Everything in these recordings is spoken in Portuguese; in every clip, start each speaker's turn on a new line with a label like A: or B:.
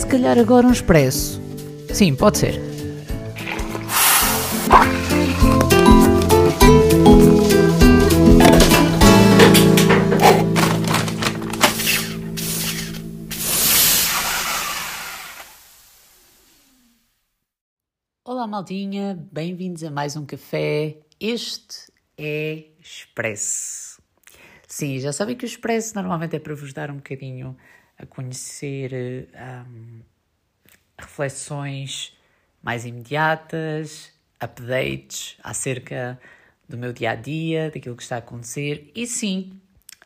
A: Se calhar agora um expresso. Sim, pode ser. Olá, maldinha, bem-vindos a mais um café. Este é Expresso. Sim, já sabem que o Expresso normalmente é para vos dar um bocadinho a conhecer um, reflexões mais imediatas, updates acerca do meu dia a dia, daquilo que está a acontecer e sim,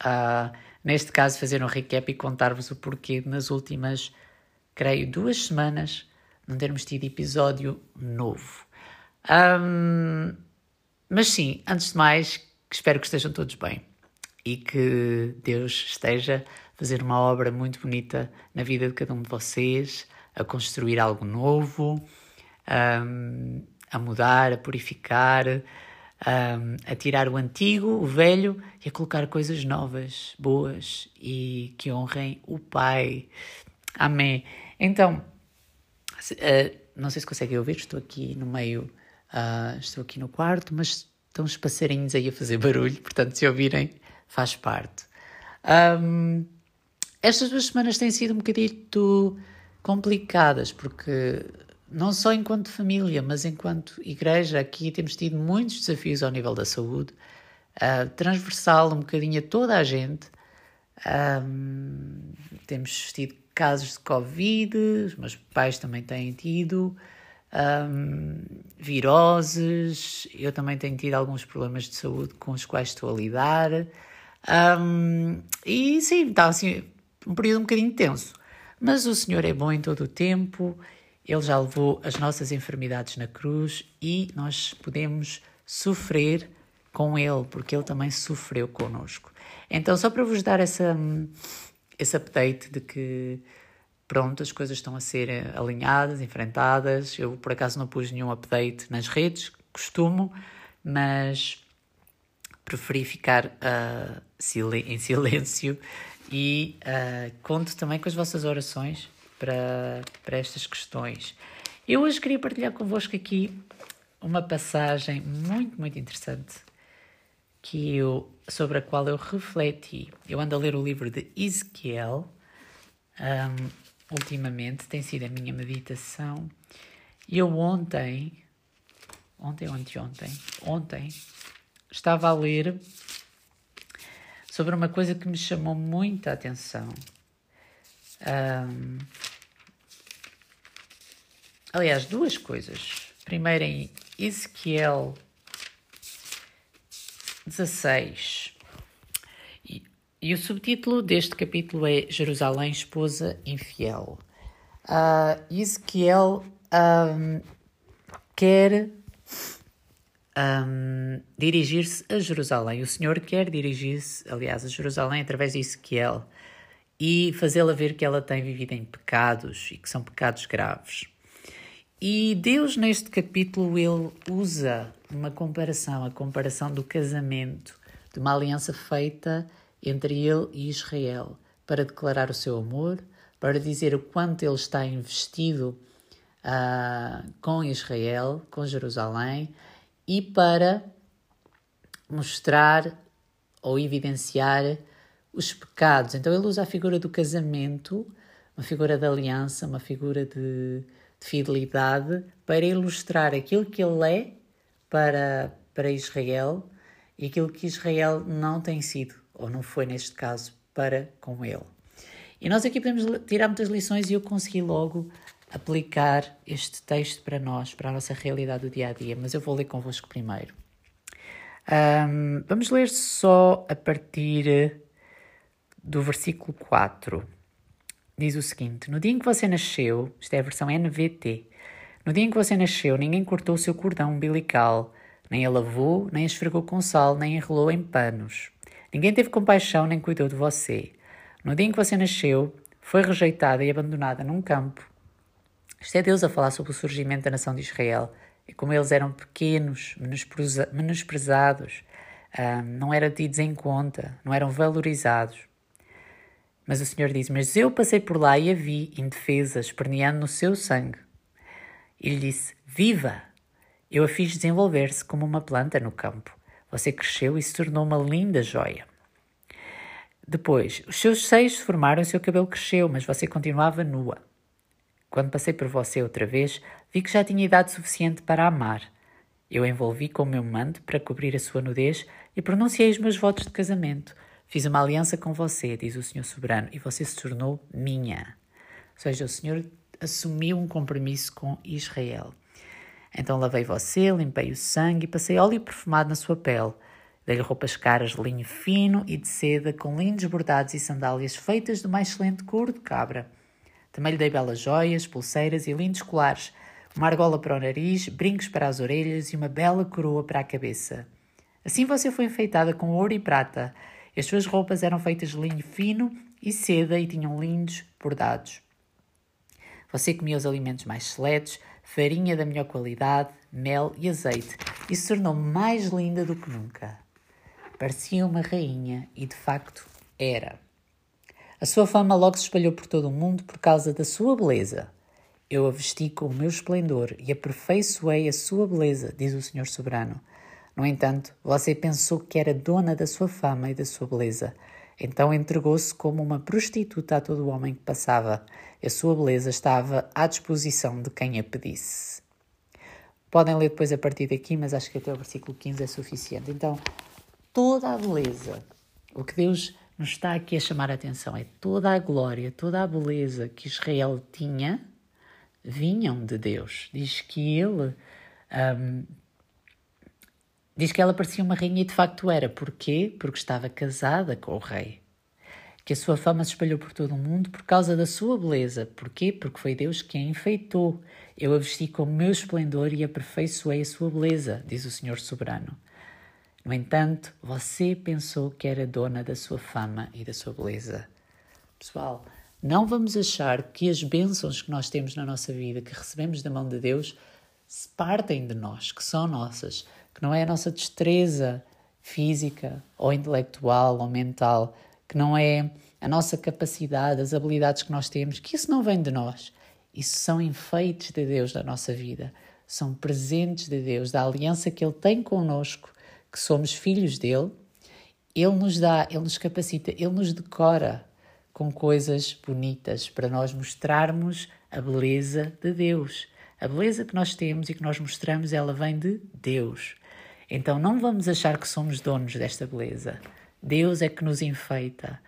A: uh, neste caso, fazer um recap e contar-vos o porquê nas últimas, creio, duas semanas não termos tido episódio novo. Um, mas sim, antes de mais, espero que estejam todos bem e que Deus esteja fazer uma obra muito bonita na vida de cada um de vocês, a construir algo novo, um, a mudar, a purificar, um, a tirar o antigo, o velho e a colocar coisas novas, boas e que honrem o Pai. Amém. Então, uh, não sei se conseguem ouvir, estou aqui no meio, uh, estou aqui no quarto, mas estão os passarinhos aí a fazer barulho, portanto, se ouvirem, faz parte. Um, estas duas semanas têm sido um bocadinho complicadas, porque não só enquanto família, mas enquanto igreja, aqui temos tido muitos desafios ao nível da saúde, uh, transversal um bocadinho a toda a gente. Um, temos tido casos de Covid, os meus pais também têm tido, um, viroses, eu também tenho tido alguns problemas de saúde com os quais estou a lidar. Um, e sim, está assim um período um bocadinho tenso. Mas o Senhor é bom em todo o tempo, Ele já levou as nossas enfermidades na cruz e nós podemos sofrer com Ele, porque Ele também sofreu conosco. Então, só para vos dar essa, esse update de que pronto, as coisas estão a ser alinhadas, enfrentadas. Eu por acaso não pus nenhum update nas redes, costumo, mas preferi ficar uh, em silêncio e uh, conto também com as vossas orações para, para estas questões. Eu hoje queria partilhar convosco aqui uma passagem muito, muito interessante que eu, sobre a qual eu refleti. Eu ando a ler o livro de Ezequiel um, ultimamente, tem sido a minha meditação. E eu ontem, ontem, ontem, ontem, ontem, estava a ler sobre uma coisa que me chamou muita atenção. Um, aliás, duas coisas. Primeiro em Ezequiel 16. E, o subtítulo deste capítulo é Jerusalém, esposa infiel. Uh, Ezequiel um, quer um, dirigir-se a Jerusalém. O Senhor quer dirigir-se, aliás, a Jerusalém através de Ezequiel e fazê-la ver que ela tem vivido em pecados e que são pecados graves. E Deus, neste capítulo, ele usa uma comparação, a comparação do casamento, de uma aliança feita entre ele e Israel, para declarar o seu amor, para dizer o quanto ele está investido uh, com Israel, com Jerusalém, e para mostrar ou evidenciar os pecados. Então ele usa a figura do casamento, uma figura de aliança, uma figura de, de fidelidade, para ilustrar aquilo que ele é para, para Israel e aquilo que Israel não tem sido, ou não foi neste caso, para com ele. E nós aqui podemos tirar muitas lições e eu consegui logo aplicar este texto para nós, para a nossa realidade do dia a dia, mas eu vou ler convosco primeiro. Um, vamos ler só a partir do versículo 4. Diz o seguinte: No dia em que você nasceu, isto é a versão NVT, no dia em que você nasceu, ninguém cortou o seu cordão umbilical, nem a lavou, nem a esfregou com sal, nem enrolou em panos. Ninguém teve compaixão nem cuidou de você. No dia em que você nasceu, foi rejeitada e abandonada num campo isto é Deus a falar sobre o surgimento da nação de Israel e como eles eram pequenos, menosprezados, não eram tidos em conta, não eram valorizados. Mas o Senhor diz: Mas eu passei por lá e a vi, indefesa, esperneando no seu sangue. E lhe disse: Viva! Eu a fiz desenvolver-se como uma planta no campo. Você cresceu e se tornou uma linda joia. Depois, os seus seios se formaram e o seu cabelo cresceu, mas você continuava nua. Quando passei por você outra vez, vi que já tinha idade suficiente para amar. Eu envolvi com o meu manto para cobrir a sua nudez e pronunciei os meus votos de casamento. Fiz uma aliança com você, diz o Senhor Soberano, e você se tornou minha. Ou seja, o Senhor assumiu um compromisso com Israel. Então lavei você, limpei o sangue e passei óleo perfumado na sua pele. Dei-lhe roupas caras de linho fino e de seda, com lindos bordados e sandálias feitas do mais excelente couro de cabra. Também lhe dei belas joias, pulseiras e lindos colares, uma argola para o nariz, brincos para as orelhas e uma bela coroa para a cabeça. Assim você foi enfeitada com ouro e prata. As suas roupas eram feitas de linho fino e seda e tinham lindos bordados. Você comia os alimentos mais seletos, farinha da melhor qualidade, mel e azeite, e se tornou mais linda do que nunca. Parecia uma rainha e de facto era. A sua fama logo se espalhou por todo o mundo por causa da sua beleza. Eu a vesti com o meu esplendor e aperfeiçoei a sua beleza, diz o Senhor Soberano. No entanto, você pensou que era dona da sua fama e da sua beleza. Então entregou-se como uma prostituta a todo homem que passava. A sua beleza estava à disposição de quem a pedisse. Podem ler depois a partir daqui, mas acho que até o versículo 15 é suficiente. Então, toda a beleza, o que Deus nos está aqui a chamar a atenção é toda a glória, toda a beleza que Israel tinha, vinham de Deus. Diz que ele. Um, diz que ela parecia uma rainha e de facto era. Porquê? Porque estava casada com o rei que a sua fama se espalhou por todo o mundo por causa da sua beleza. Porquê? Porque foi Deus quem a enfeitou. Eu a vesti com o meu esplendor e aperfeiçoei a sua beleza, diz o Senhor soberano. No entanto, você pensou que era dona da sua fama e da sua beleza. Pessoal, não vamos achar que as bênçãos que nós temos na nossa vida, que recebemos da mão de Deus, se partem de nós, que são nossas, que não é a nossa destreza física ou intelectual ou mental, que não é a nossa capacidade, as habilidades que nós temos, que isso não vem de nós. Isso são enfeites de Deus da nossa vida, são presentes de Deus, da aliança que Ele tem conosco, que somos filhos dele. Ele nos dá, Ele nos capacita, Ele nos decora com coisas bonitas para nós mostrarmos a beleza de Deus. A beleza que nós temos e que nós mostramos, ela vem de Deus. Então não vamos achar que somos donos desta beleza. Deus é que nos enfeita.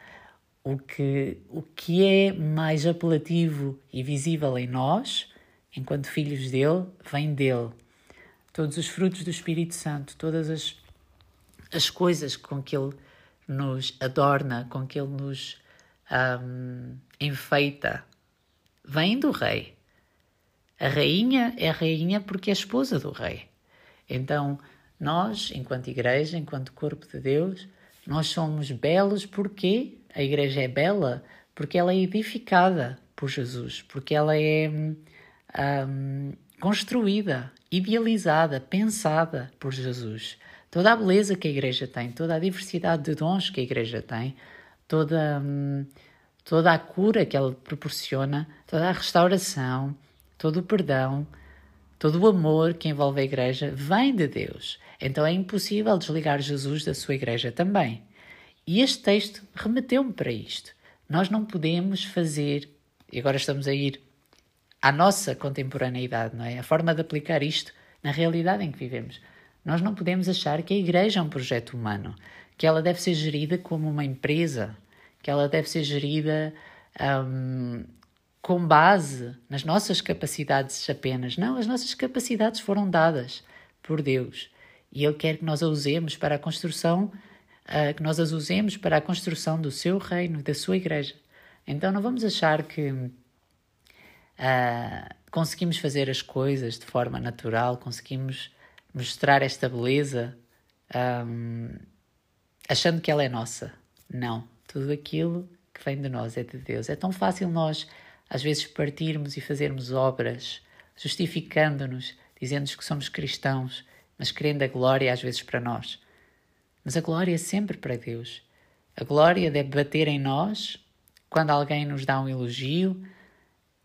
A: O que, o que é mais apelativo e visível em nós, enquanto filhos dele, vem dele. Todos os frutos do Espírito Santo, todas as, as coisas com que ele nos adorna, com que ele nos um, enfeita, vêm do rei. A rainha é a rainha porque é a esposa do rei. Então, nós, enquanto igreja, enquanto corpo de Deus, nós somos belos porque a igreja é bela, porque ela é edificada por Jesus, porque ela é um, construída, idealizada, pensada por Jesus. Toda a beleza que a igreja tem, toda a diversidade de dons que a igreja tem, toda, um, toda a cura que ela proporciona, toda a restauração, todo o perdão, todo o amor que envolve a igreja vem de Deus. Então é impossível desligar Jesus da sua igreja também. E este texto remeteu-me para isto. Nós não podemos fazer, e agora estamos a ir à nossa contemporaneidade, não é? A forma de aplicar isto na realidade em que vivemos. Nós não podemos achar que a igreja é um projeto humano, que ela deve ser gerida como uma empresa, que ela deve ser gerida um, com base nas nossas capacidades apenas. Não, as nossas capacidades foram dadas por Deus e Ele quer que nós a usemos para a construção, uh, que nós as usemos para a construção do seu reino, da sua igreja. Então não vamos achar que uh, conseguimos fazer as coisas de forma natural, conseguimos mostrar esta beleza um, achando que ela é nossa. Não, tudo aquilo que vem de nós é de Deus. É tão fácil nós, às vezes, partirmos e fazermos obras justificando-nos, dizendo-nos que somos cristãos mas querendo a glória às vezes para nós. Mas a glória é sempre para Deus. A glória deve bater em nós quando alguém nos dá um elogio,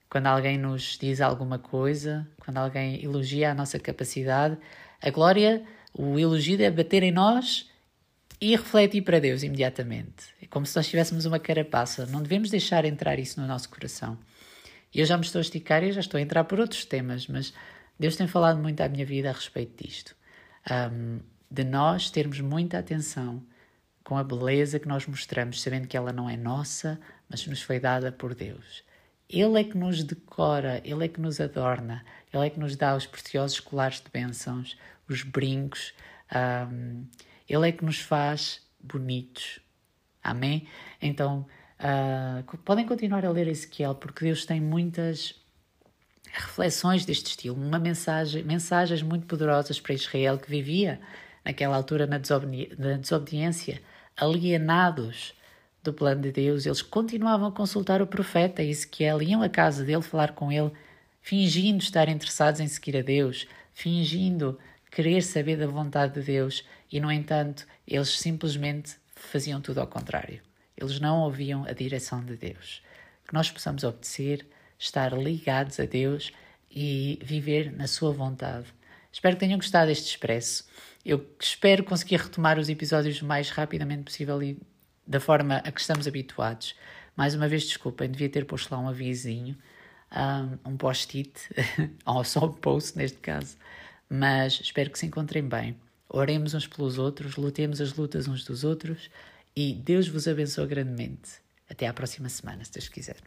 A: quando alguém nos diz alguma coisa, quando alguém elogia a nossa capacidade. A glória, o elogio deve bater em nós e refletir para Deus imediatamente. É como se nós tivéssemos uma carapaça. Não devemos deixar entrar isso no nosso coração. Eu já me estou a esticar e já estou a entrar por outros temas, mas Deus tem falado muito à minha vida a respeito disto. Um, de nós termos muita atenção com a beleza que nós mostramos, sabendo que ela não é nossa, mas nos foi dada por Deus. Ele é que nos decora, Ele é que nos adorna, Ele é que nos dá os preciosos colares de bênçãos, os brincos, um, Ele é que nos faz bonitos. Amém? Então, uh, podem continuar a ler Ezequiel, porque Deus tem muitas reflexões deste estilo, uma mensagem, mensagens muito poderosas para Israel que vivia naquela altura na, na desobediência, alienados do plano de Deus, eles continuavam a consultar o profeta Ezequiel, iam à casa dele falar com ele, fingindo estar interessados em seguir a Deus, fingindo querer saber da vontade de Deus, e no entanto, eles simplesmente faziam tudo ao contrário. Eles não ouviam a direção de Deus. Que nós possamos obedecer, estar ligados a Deus e viver na Sua vontade. Espero que tenham gostado deste expresso. Eu espero conseguir retomar os episódios o mais rapidamente possível e da forma a que estamos habituados. Mais uma vez, desculpem, devia ter posto lá um avisinho, um, post-it, ou só um post neste caso, mas espero que se encontrem bem. Oremos uns pelos outros, lutemos as lutas uns dos outros e Deus vos abençoe grandemente. Até à próxima semana, se Deus quiser.